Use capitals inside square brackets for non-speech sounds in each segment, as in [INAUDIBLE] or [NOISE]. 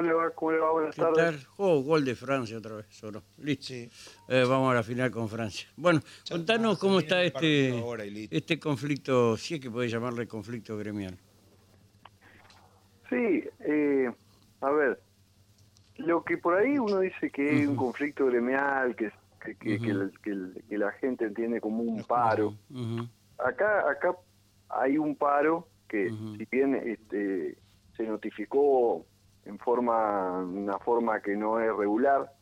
¿Cómo le va? ¿Cómo le va? Buenas ¿Qué tardes. tal? Oh, gol de Francia otra vez, ¿o no? Listo. Sí. Eh, vamos a la final con Francia. Bueno, Ya contanos está, cómo está este, ahora este conflicto, si es que puede llamarle conflicto gremial. Sí, eh, a ver, lo que por ahí uno dice que es un conflicto gremial, que, que, que, que el- que el- que la gente entiende como un paro. Acá, acá hay un paro que, si bien este, se notificó en forma, una forma que no es regular,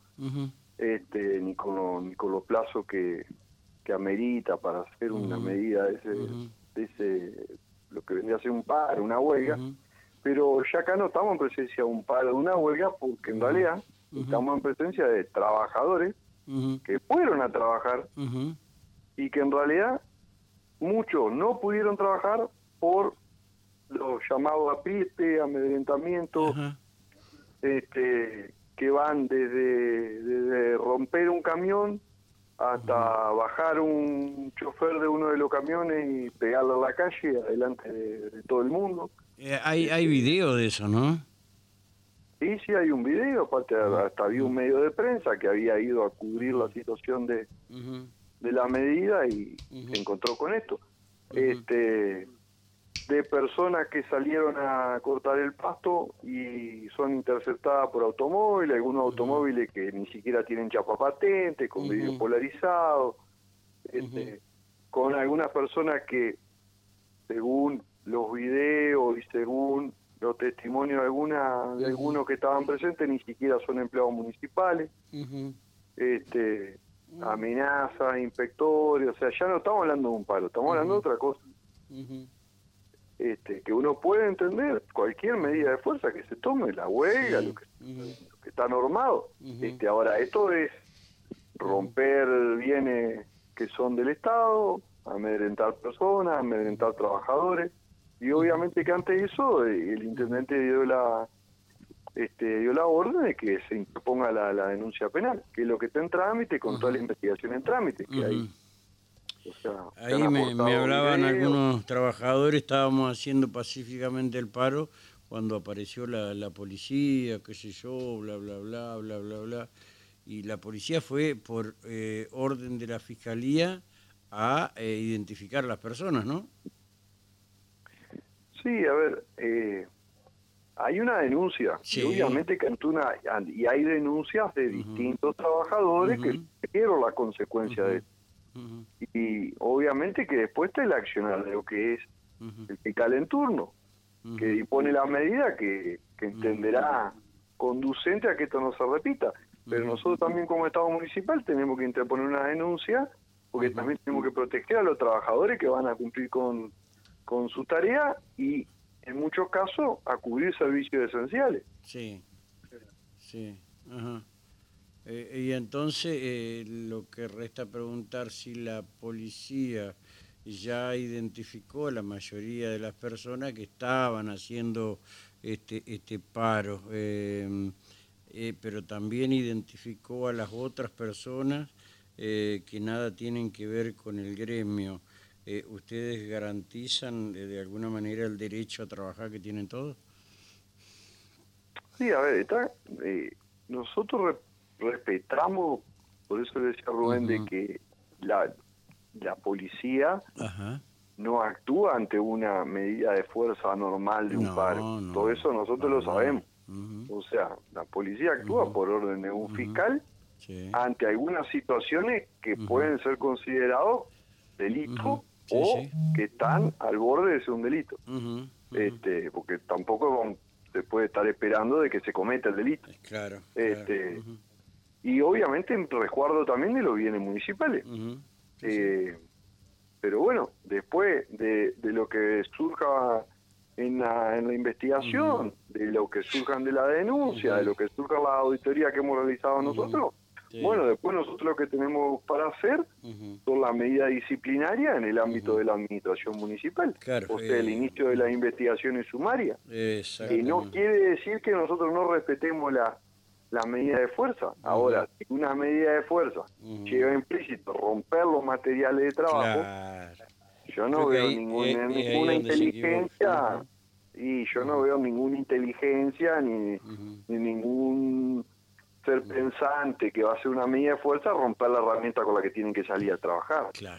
este, ni con, lo- ni con los plazos que, que amerita para hacer una medida de ese, de ese, lo que vendría a ser un paro, una huelga. Pero ya acá no estamos en presencia de un paro, de una huelga, porque en realidad estamos en presencia de trabajadores que fueron a trabajar y que en realidad muchos no pudieron trabajar por los llamados apriete, amedrentamiento, ajá, este, que van desde, desde romper un camión hasta bajar un chofer de uno de los camiones y pegarlo a la calle adelante de, de todo el mundo. Eh, hay, hay video de eso, ¿no? Y sí hay un video, aparte hasta había un medio de prensa que había ido a cubrir la situación de, de la medida y se encontró con esto. Este de personas que salieron a cortar el pasto y son interceptadas por automóviles, algunos automóviles que ni siquiera tienen chapa patente, con Ujú. vidrio polarizado, este, con algunas personas que según los videos y según los testimonios de alguna de algunos que estaban presentes ni siquiera son empleados municipales. Este amenazas, inspectores, o sea, ya no estamos hablando de un paro, estamos hablando de otra cosa. Este, que uno puede entender cualquier medida de fuerza que se tome, la huelga, lo, que, Ujú, lo que está normado. Este, ahora, esto es romper bienes que son del Estado, amedrentar personas, amedrentar trabajadores, y obviamente que ante eso eh, el intendente dio la este, dio la orden de que se interponga la, la denuncia penal, que es lo que está en trámite con toda la investigación en trámite que hay. O sea, Ahí me, hablaban algunos trabajadores, estábamos haciendo pacíficamente el paro cuando apareció la, la policía, qué sé yo, bla, bla, bla, bla, bla, bla. Y la policía fue por eh, orden de la fiscalía a eh, identificar las personas, ¿no? Sí, a ver, eh, hay una denuncia, Sí. y obviamente que ante una, y hay denuncias de distintos trabajadores que vieron la consecuencia de esto. Y obviamente que después está el accionar de lo que es el fiscal en turno, que dispone la medida que, que entenderá conducente a que esto no se repita. Pero nosotros también como Estado municipal tenemos que interponer una denuncia porque también tenemos que proteger a los trabajadores que van a cumplir con, con su tarea y en muchos casos a cubrir servicios esenciales. Sí, sí, ajá. Eh, y entonces eh, lo que resta preguntar si la policía ya identificó a la mayoría de las personas que estaban haciendo este este paro, eh, eh, pero también identificó a las otras personas eh, que nada tienen que ver con el gremio. ¿Ustedes garantizan de alguna manera el derecho a trabajar que tienen todos? Sí, a ver, está, nosotros respetamos, por eso le decía Rubén, de que la, la policía no actúa ante una medida de fuerza normal de un No, paro. no, Todo eso nosotros lo sabemos. O sea, la policía actúa por orden de un fiscal sí. ante algunas situaciones que pueden ser considerados. Sí, o sí. que están al borde de ser un delito. Este Porque tampoco se puede estar esperando de que se cometa el delito. Claro. este, claro. Ujú, Y obviamente en resguardo también de los bienes municipales. Eh, pero bueno, después de, de lo que surja en la, en la investigación, de lo que surjan de la denuncia, de lo que surja la auditoría que hemos realizado nosotros, Sí. bueno, después nosotros lo que tenemos para hacer son las medidas disciplinarias en el ámbito de la administración municipal, Claro, o sea, el eh, inicio de las investigaciones sumarias. Y no quiere decir que nosotros no respetemos la, la medida de fuerza. Ahora, si una medida de fuerza lleva implícito romper los materiales de trabajo, Claro. yo no Creo veo ahí- ninguna, inteligencia. Y yo no veo ninguna inteligencia ni, ni ningún ser pensante que va a hacer una medida de fuerza romper la herramienta con la que tienen que salir a trabajar. Claro.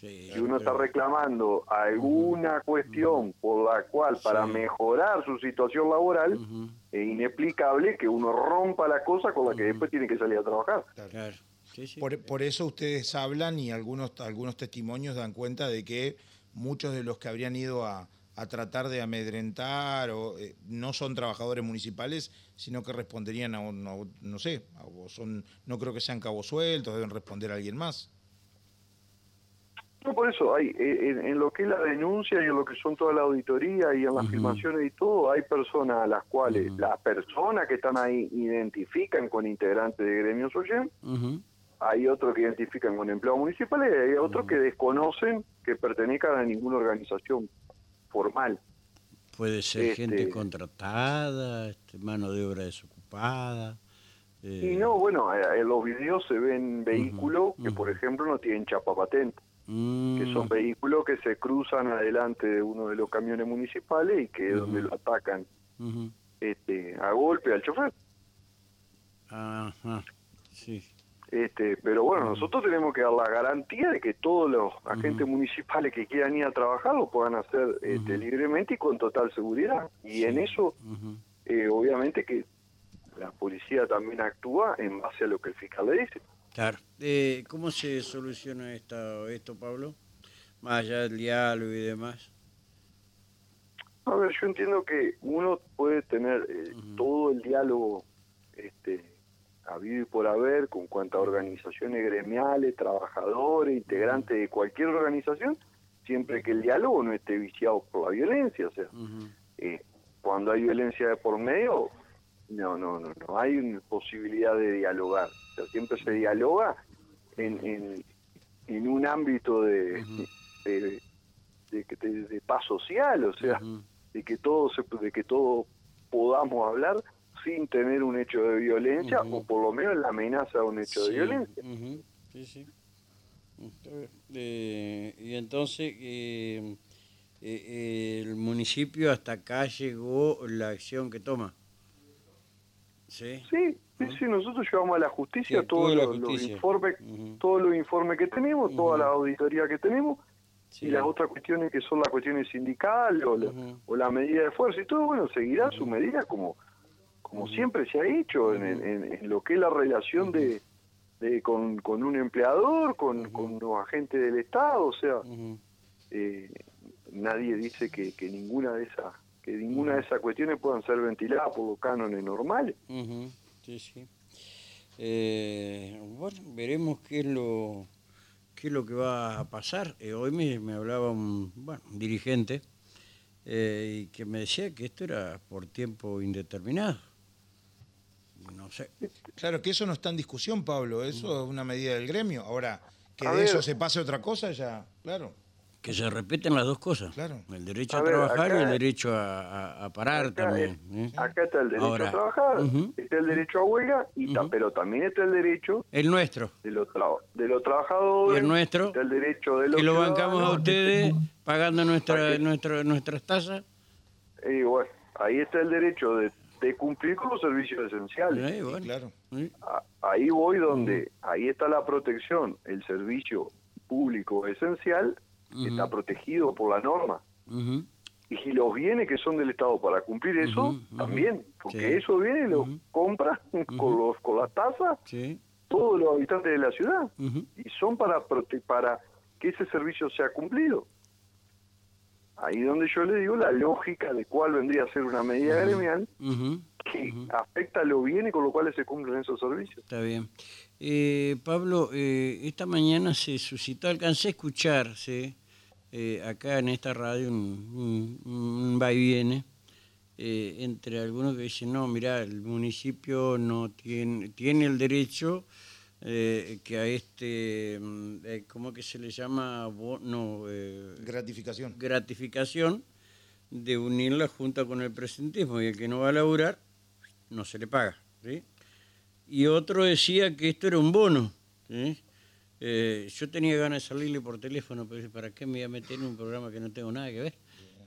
si uno está reclamando alguna cuestión por la cual para mejorar su situación laboral, es inexplicable que uno rompa la cosa con la que después tiene que salir a trabajar. Claro. Por, por, eso ustedes hablan y algunos, algunos testimonios dan cuenta de que muchos de los que habrían ido a, a tratar de amedrentar o eh, no son trabajadores municipales, sino que responderían a un, no sé, o son, no creo que sean cabos sueltos, deben responder a alguien más. No, por eso, hay en, lo que es la denuncia y en lo que son toda la auditoría y en las filmaciones y todo, hay personas a las cuales las personas que están ahí identifican con integrantes de gremios OYEM, hay otros que identifican con empleados municipales y hay otros que desconocen que pertenezcan a ninguna organización formal. Puede ser gente este, contratada, este, mano de obra desocupada. Y no, bueno, eh, en los videos se ven vehículos que, por ejemplo, no tienen chapa patente. Que son mm. vehículos que se cruzan adelante de uno de los camiones municipales y que es donde lo atacan este, a golpe al chofer. Ajá, sí. Este, pero bueno, nosotros tenemos que dar la garantía de que todos los agentes municipales que quieran ir a trabajar lo puedan hacer este, libremente y con total seguridad. Y en eso, eh, obviamente que la policía también actúa en base a lo que el fiscal le dice. Claro. Eh, ¿Cómo se soluciona esto, esto, Pablo? Más allá del diálogo y demás. A ver, yo entiendo que uno puede tener eh, todo el diálogo este, habido y por haber con cuantas organizaciones gremiales, trabajadores, integrantes de cualquier organización, siempre que el diálogo no esté viciado por la violencia. O sea, eh, cuando hay violencia de por medio, no, no, no, no hay una posibilidad de dialogar. O sea, siempre se dialoga en, en, un ámbito de, de, de, paz social, o sea, de que todos de que todos podamos hablar sin tener un hecho de violencia o por lo menos la amenaza de un hecho de violencia. Sí, sí. Eh, y entonces eh, eh, el municipio hasta acá llegó la acción que toma. Sí, sí, sí, nosotros llevamos a la justicia todos los, informes, todos los informes que tenemos, toda la auditoría que tenemos y las otras cuestiones que son las cuestiones sindicales o, la, o la medida de fuerza y todo, bueno, seguirá su medida como como siempre se ha hecho en, lo que es la relación de, con, un empleador, con, con los agentes del Estado, o sea, eh, nadie dice que, ninguna de esas que ninguna de esas cuestiones puedan ser ventiladas por los cánones normales. Sí, sí. Eh, bueno, veremos qué es lo qué es lo que va a pasar. Eh, hoy me, me, hablaba un, bueno, un dirigente y que me decía que esto era por tiempo indeterminado no sé. Claro que eso no está en discusión, Pablo, eso es una medida del gremio. Ahora, que de eso se pase otra cosa, ya, claro. Que se repiten las dos cosas. Claro. El derecho a, trabajar y el derecho a, parar también. ¿eh? Acá está el derecho a trabajar, está el derecho a huelga, y pero también está el derecho... El nuestro. De los, de los trabajadores. Y el nuestro. el derecho de los Que lo bancamos a ustedes pagando nuestra, nuestra, nuestras tasas. Y bueno, ahí está el derecho de de cumplir con los servicios esenciales. claro. Ahí voy donde, ahí está la protección, el servicio público esencial está protegido por la norma. Y si los bienes que son del Estado para cumplir eso, también, porque eso viene lo compran [LAUGHS] con, los, con las tasas todos los habitantes de la ciudad. Y son para, para que ese servicio sea cumplido. Ahí donde yo le digo la lógica de cuál vendría a ser una medida gremial que afecta a lo bien y con lo cual se cumplen esos servicios. Está bien. Eh, Pablo, eh, esta mañana se suscitó, alcancé a escucharse eh, acá en esta radio un, un, va y viene entre algunos que dicen, no, mira, el municipio no tiene, tiene el derecho eh, que a este, mm, eh, ¿cómo que se le llama? No, eh, gratificación. Gratificación de unir la Junta con el presentismo y el que no va a laburar no se le paga. Y otro decía que esto era un bono. yo tenía ganas de salirle por teléfono, pero ¿para qué me voy a meter en un programa que no tengo nada que ver?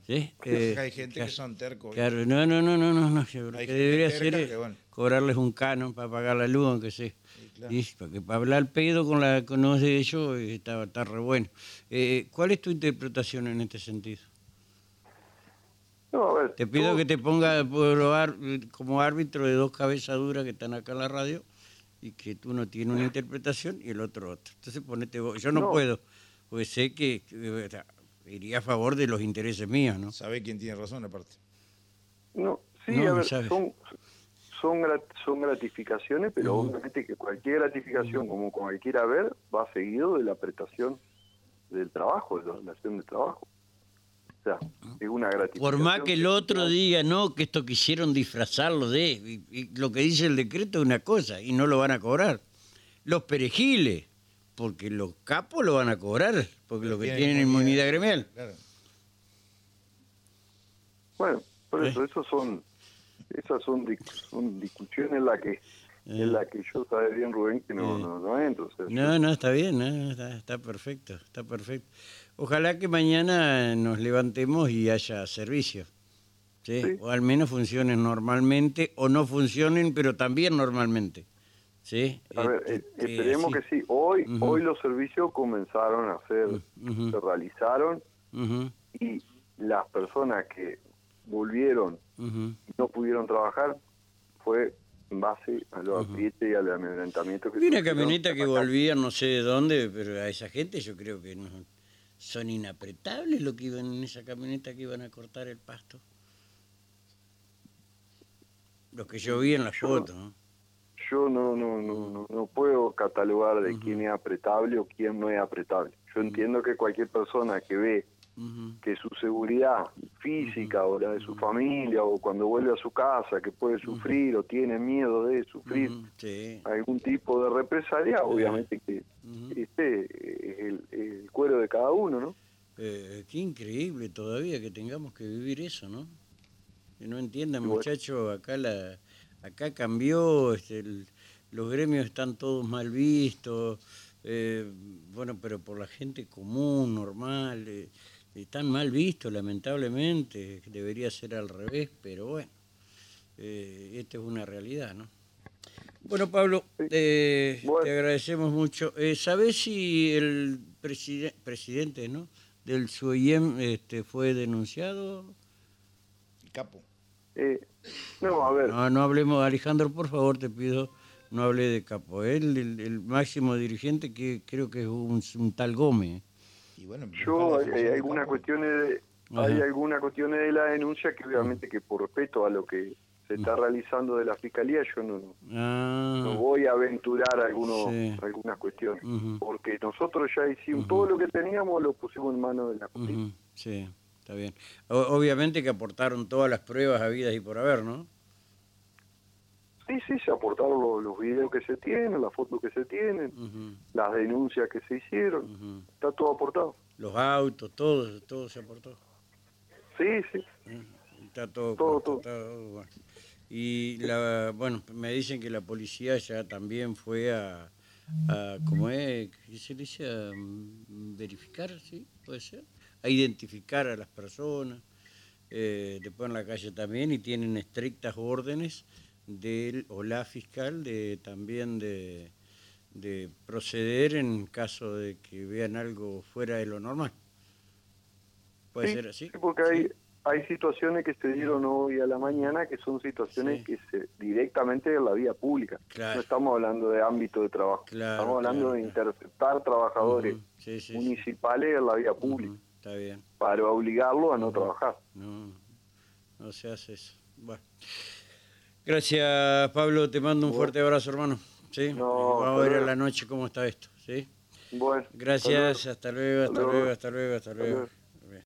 ¿Sí? Eh, hay gente que son tercos. Claro, no, no, no, no, no, no. Yo que debería ser cobrarles un canon para pagar la luz, aunque sea. Sí, porque para hablar pedo con la con de ellos está, está re bueno. Eh, ¿Cuál es tu interpretación en este sentido? No, a ver, te pido que te ponga como árbitro de dos cabezas duras que están acá en la radio y que tú no tienes una interpretación y el otro otra. Entonces ponete vos. Yo no, puedo, porque sé que iría a favor de los intereses míos, ¿no? ¿Sabe quién tiene razón aparte? No, sí, a ver, son, son, son gratificaciones, pero obviamente que cualquier gratificación, como cualquiera ver, va seguido de la prestación del trabajo, de la relación de trabajo. O sea, es una gratificación. Por más que el otro diga, no, que esto quisieron disfrazarlo de, y lo que dice el decreto es una cosa, y no lo van a cobrar. Los perejiles, porque los capos lo van a cobrar, porque lo que tienen inmunidad gremial. Bueno, por eso, ¿Eh? son, esas son, son discusiones en las que en la que yo sabe bien Rubén que no, eh. no, no entro. no, no, está bien, está, perfecto, está perfecto. Ojalá que mañana nos levantemos y haya servicio. ¿sí? O al menos funcionen normalmente, o no funcionen, pero también normalmente. Sí, a ver, este, eh, esperemos que sí. Hoy, hoy los servicios comenzaron a ser, se realizaron y las personas que volvieron y no pudieron trabajar fue en base a los aprietes y al amedrentamiento que Vi una camioneta que volvía no sé de dónde, pero a esa gente yo creo que no son inapretables lo que iban en esa camioneta que iban a cortar el pasto. Los que yo vi en la foto, ¿no? Yo no, no, no, no, puedo catalogar de quién es apretable o quién no es apretable. Yo entiendo que cualquier persona que ve que su seguridad física o la de su familia o cuando vuelve a su casa que puede sufrir o tiene miedo de sufrir algún tipo de represalia, obviamente que este es el, cuero de cada uno, ¿no? Eh, qué increíble todavía que tengamos que vivir eso, ¿no? Que no entiendan, muchachos, acá la acá cambió, este, los gremios están todos mal vistos, eh, bueno, pero por la gente común, normal, eh, están mal vistos, lamentablemente, debería ser al revés, pero bueno, eh, esta es una realidad, ¿no? Bueno, Pablo, te agradecemos mucho. ¿Sabés si el presidente ¿no? del SUEM este, fue denunciado? El capo. Eh, no, a ver. No, hablemos, Alejandro, por favor, te pido, no hable de Capo. Él, el, máximo dirigente, que creo que es un, tal Gómez. Y bueno, Yo, hay, algunas cuestiones de, hay algunas cuestiones de la denuncia que obviamente que por respeto a lo que se está realizando de la fiscalía yo no, ah. no voy a aventurar algunos, algunas cuestiones. Porque nosotros ya hicimos todo lo que teníamos lo pusimos en manos de la justicia. Sí Está bien. obviamente que aportaron todas las pruebas habidas y por haber, ¿no? Sí, sí, se aportaron los, videos que se tienen, las fotos que se tienen, las denuncias que se hicieron. Está todo aportado. Los autos, todo, todo se aportó. Sí, sí. Está todo. Todo, todo. bueno. Y la, bueno, me dicen que la policía ya también fue a, a ¿cómo es? ¿Qué se dice? A mm, verificar, ¿sí? ¿Puede ser? A identificar a las personas, eh, después en la calle también, y tienen estrictas órdenes del o la fiscal de también de, de proceder en caso de que vean algo fuera de lo normal. ¿Puede ser así? Sí, porque hay, hay situaciones que se dieron hoy a la mañana que son situaciones que se directamente en la vía pública. No estamos hablando de ámbito de trabajo, estamos hablando de interceptar trabajadores municipales en la vía pública bien. Para obligarlo a no, trabajar. No, no se hace eso. Bueno. Gracias, Pablo. Te mando un fuerte abrazo, hermano. ¿Sí? Vamos a ver a la noche cómo está esto. ¿sí? Bueno. Gracias. Hasta luego, hasta luego, hasta luego, hasta luego.